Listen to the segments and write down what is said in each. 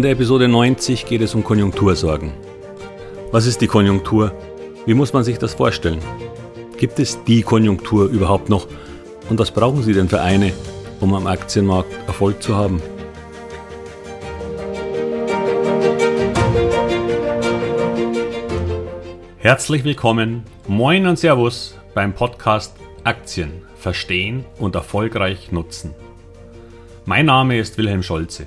In der Episode 90 geht es um Konjunktursorgen. Was ist die Konjunktur? Wie muss man sich das vorstellen? Gibt es die Konjunktur überhaupt noch? Und was brauchen Sie denn für eine, um am Aktienmarkt Erfolg zu haben? Herzlich willkommen, moin und Servus beim Podcast Aktien verstehen und erfolgreich nutzen. Mein Name ist Wilhelm Scholze.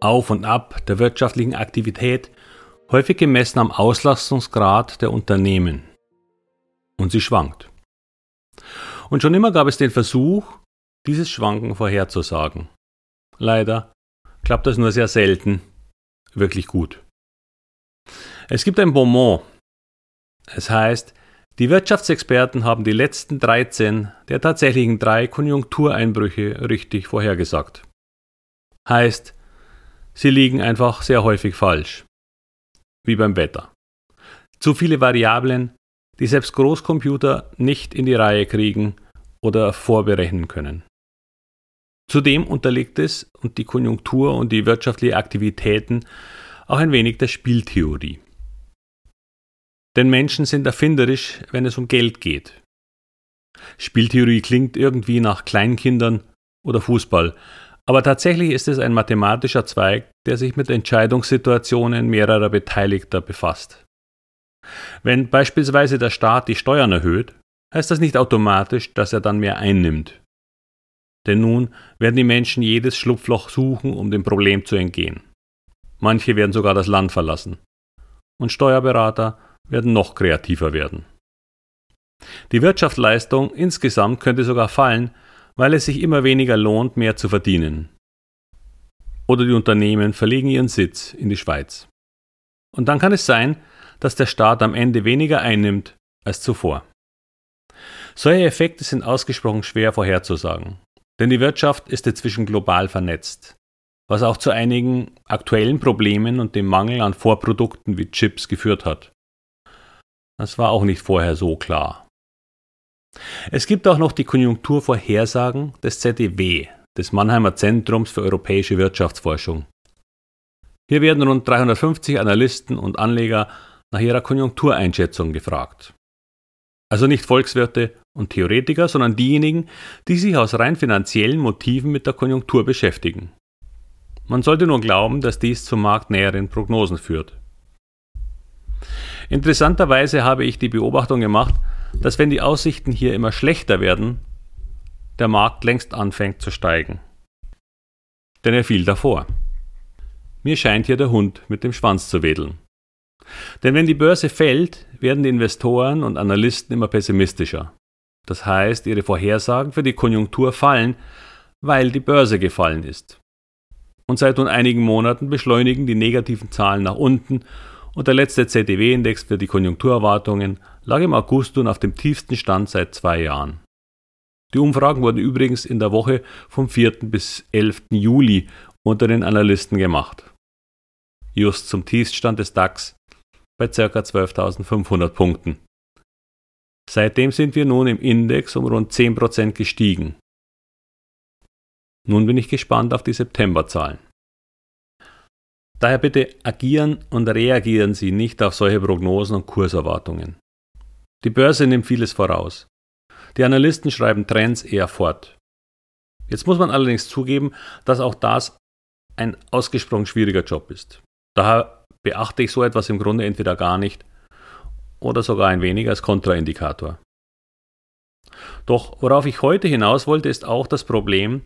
Auf und ab der wirtschaftlichen Aktivität, häufig gemessen am Auslastungsgrad der Unternehmen. Und sie schwankt. Und schon immer gab es den Versuch, dieses Schwanken vorherzusagen. Leider klappt das nur sehr selten wirklich gut. Es gibt ein Bonmot. Es heißt, die Wirtschaftsexperten haben die letzten 13 der tatsächlichen drei Konjunktureinbrüche richtig vorhergesagt. Heißt, sie liegen einfach sehr häufig falsch. Wie beim Wetter. Zu viele Variablen, die selbst Großcomputer nicht in die Reihe kriegen oder vorberechnen können. Zudem unterliegt es und die Konjunktur und die wirtschaftliche Aktivitäten auch ein wenig der Spieltheorie. Denn Menschen sind erfinderisch, wenn es um Geld geht. Spieltheorie klingt irgendwie nach Kleinkindern oder Fußball, aber tatsächlich ist es ein mathematischer Zweig, der sich mit Entscheidungssituationen mehrerer Beteiligter befasst. Wenn beispielsweise der Staat die Steuern erhöht, heißt das nicht automatisch, dass er dann mehr einnimmt. Denn nun werden die Menschen jedes Schlupfloch suchen, um dem Problem zu entgehen. Manche werden sogar das Land verlassen. Und Steuerberater werden noch kreativer werden. Die Wirtschaftsleistung insgesamt könnte sogar fallen, weil es sich immer weniger lohnt, mehr zu verdienen. Oder die Unternehmen verlegen ihren Sitz in die Schweiz. Und dann kann es sein, dass der Staat am Ende weniger einnimmt als zuvor. Solche Effekte sind ausgesprochen schwer vorherzusagen, denn die Wirtschaft ist inzwischen global vernetzt, was auch zu einigen aktuellen Problemen und dem Mangel an Vorprodukten wie Chips geführt hat. Das war auch nicht vorher so klar. Es gibt auch noch die Konjunkturvorhersagen des ZDW, des Mannheimer Zentrums für europäische Wirtschaftsforschung. Hier werden rund 350 Analysten und Anleger nach ihrer Konjunktureinschätzung gefragt. Also nicht Volkswirte und Theoretiker, sondern diejenigen, die sich aus rein finanziellen Motiven mit der Konjunktur beschäftigen. Man sollte nur glauben, dass dies zu marktnäheren Prognosen führt. Interessanterweise habe ich die Beobachtung gemacht, dass wenn die Aussichten hier immer schlechter werden, der Markt längst anfängt zu steigen. Denn er fiel davor. Mir scheint hier der Hund mit dem Schwanz zu wedeln. Denn wenn die Börse fällt, werden die Investoren und Analysten immer pessimistischer. Das heißt, ihre Vorhersagen für die Konjunktur fallen, weil die Börse gefallen ist. Und seit nun einigen Monaten beschleunigen die negativen Zahlen nach unten und der letzte ZDW-Index für die Konjunkturerwartungen lag im August nun auf dem tiefsten Stand seit zwei Jahren. Die Umfragen wurden übrigens in der Woche vom 4. bis 11. Juli unter den Analysten gemacht. Just zum Tiefstand des DAX bei ca. 12.500 Punkten. Seitdem sind wir nun im Index um rund 10% gestiegen. Nun bin ich gespannt auf die Septemberzahlen. Daher bitte agieren und reagieren Sie nicht auf solche Prognosen und Kurserwartungen. Die Börse nimmt vieles voraus. Die Analysten schreiben Trends eher fort. Jetzt muss man allerdings zugeben, dass auch das ein ausgesprochen schwieriger Job ist. Daher beachte ich so etwas im Grunde entweder gar nicht oder sogar ein wenig als Kontraindikator. Doch worauf ich heute hinaus wollte, ist auch das Problem,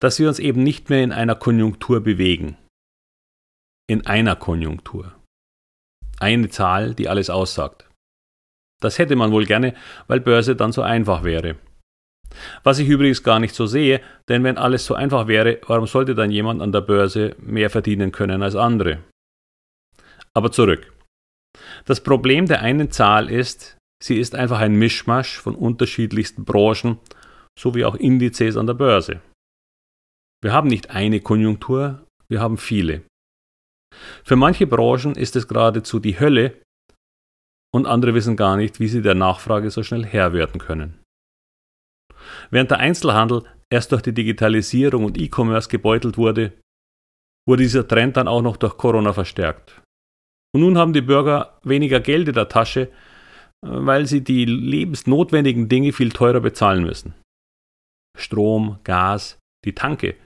dass wir uns eben nicht mehr in einer Konjunktur bewegen in einer Konjunktur. Eine Zahl, die alles aussagt. Das hätte man wohl gerne, weil Börse dann so einfach wäre. Was ich übrigens gar nicht so sehe, denn wenn alles so einfach wäre, warum sollte dann jemand an der Börse mehr verdienen können als andere? Aber zurück. Das Problem der einen Zahl ist, sie ist einfach ein Mischmasch von unterschiedlichsten Branchen sowie auch Indizes an der Börse. Wir haben nicht eine Konjunktur, wir haben viele. Für manche Branchen ist es geradezu die Hölle und andere wissen gar nicht, wie sie der Nachfrage so schnell Herr werden können. Während der Einzelhandel erst durch die Digitalisierung und E-Commerce gebeutelt wurde, wurde dieser Trend dann auch noch durch Corona verstärkt. Und nun haben die Bürger weniger Geld in der Tasche, weil sie die lebensnotwendigen Dinge viel teurer bezahlen müssen. Strom, Gas, die Tanke,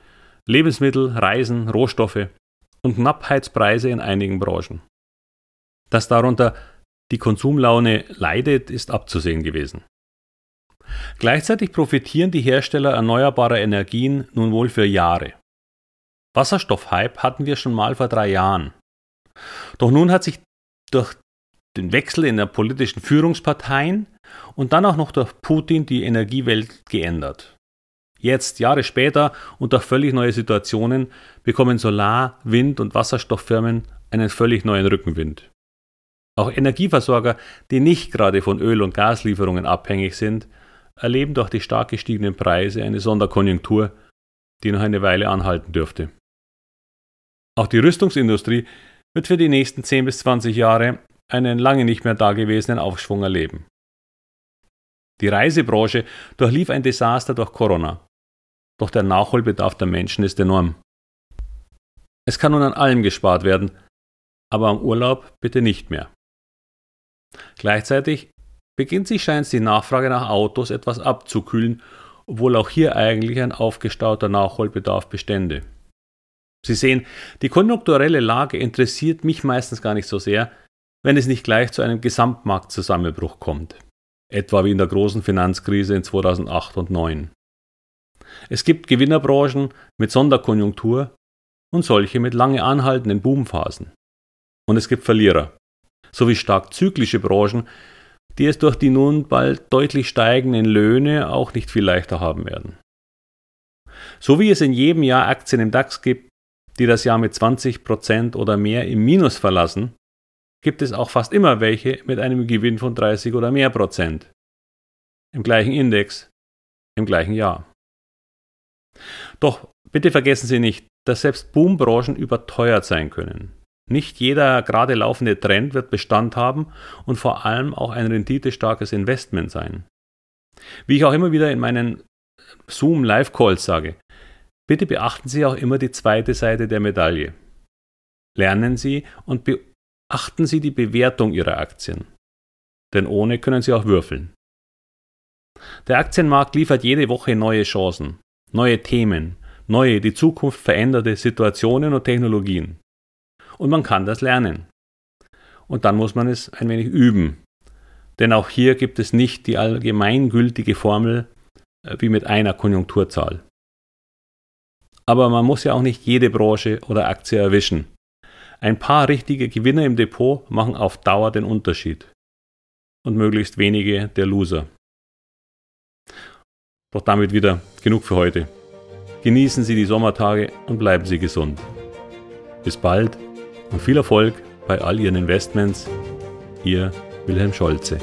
Lebensmittel, Reisen, Rohstoffe und Knappheitspreise in einigen Branchen. Dass darunter die Konsumlaune leidet, ist abzusehen gewesen. Gleichzeitig profitieren die Hersteller erneuerbarer Energien nun wohl für Jahre. Wasserstoffhype hatten wir schon mal vor drei Jahren. Doch nun hat sich durch den Wechsel in der politischen Führungsparteien und dann auch noch durch Putin die Energiewelt geändert. Jetzt, Jahre später und durch völlig neue Situationen, bekommen Solar-, Wind- und Wasserstofffirmen einen völlig neuen Rückenwind. Auch Energieversorger, die nicht gerade von Öl- und Gaslieferungen abhängig sind, erleben durch die stark gestiegenen Preise eine Sonderkonjunktur, die noch eine Weile anhalten dürfte. Auch die Rüstungsindustrie wird für die nächsten 10 bis 20 Jahre einen lange nicht mehr dagewesenen Aufschwung erleben. Die Reisebranche durchlief ein Desaster durch Corona. Doch der Nachholbedarf der Menschen ist enorm. Es kann nun an allem gespart werden, aber am Urlaub bitte nicht mehr. Gleichzeitig beginnt sich scheint die Nachfrage nach Autos etwas abzukühlen, obwohl auch hier eigentlich ein aufgestauter Nachholbedarf bestände. Sie sehen, die konjunkturelle Lage interessiert mich meistens gar nicht so sehr, wenn es nicht gleich zu einem Gesamtmarktzusammenbruch kommt, etwa wie in der großen Finanzkrise in 2008 und 2009. Es gibt Gewinnerbranchen mit Sonderkonjunktur und solche mit lange anhaltenden Boomphasen. Und es gibt Verlierer, sowie stark zyklische Branchen, die es durch die nun bald deutlich steigenden Löhne auch nicht viel leichter haben werden. So wie es in jedem Jahr Aktien im DAX gibt, die das Jahr mit 20% oder mehr im Minus verlassen, gibt es auch fast immer welche mit einem Gewinn von 30 oder mehr Prozent. Im gleichen Index, im gleichen Jahr. Doch bitte vergessen Sie nicht, dass selbst Boombranchen überteuert sein können. Nicht jeder gerade laufende Trend wird Bestand haben und vor allem auch ein renditestarkes Investment sein. Wie ich auch immer wieder in meinen Zoom Live Calls sage, bitte beachten Sie auch immer die zweite Seite der Medaille. Lernen Sie und beachten Sie die Bewertung Ihrer Aktien. Denn ohne können Sie auch würfeln. Der Aktienmarkt liefert jede Woche neue Chancen, neue Themen, neue, die Zukunft veränderte Situationen und Technologien. Und man kann das lernen. Und dann muss man es ein wenig üben. Denn auch hier gibt es nicht die allgemeingültige Formel äh, wie mit einer Konjunkturzahl. Aber man muss ja auch nicht jede Branche oder Aktie erwischen. Ein paar richtige Gewinner im Depot machen auf Dauer den Unterschied. Und möglichst wenige der Loser. Doch damit wieder genug für heute. Genießen Sie die Sommertage und bleiben Sie gesund. Bis bald und viel Erfolg bei all Ihren Investments. Ihr Wilhelm Scholze.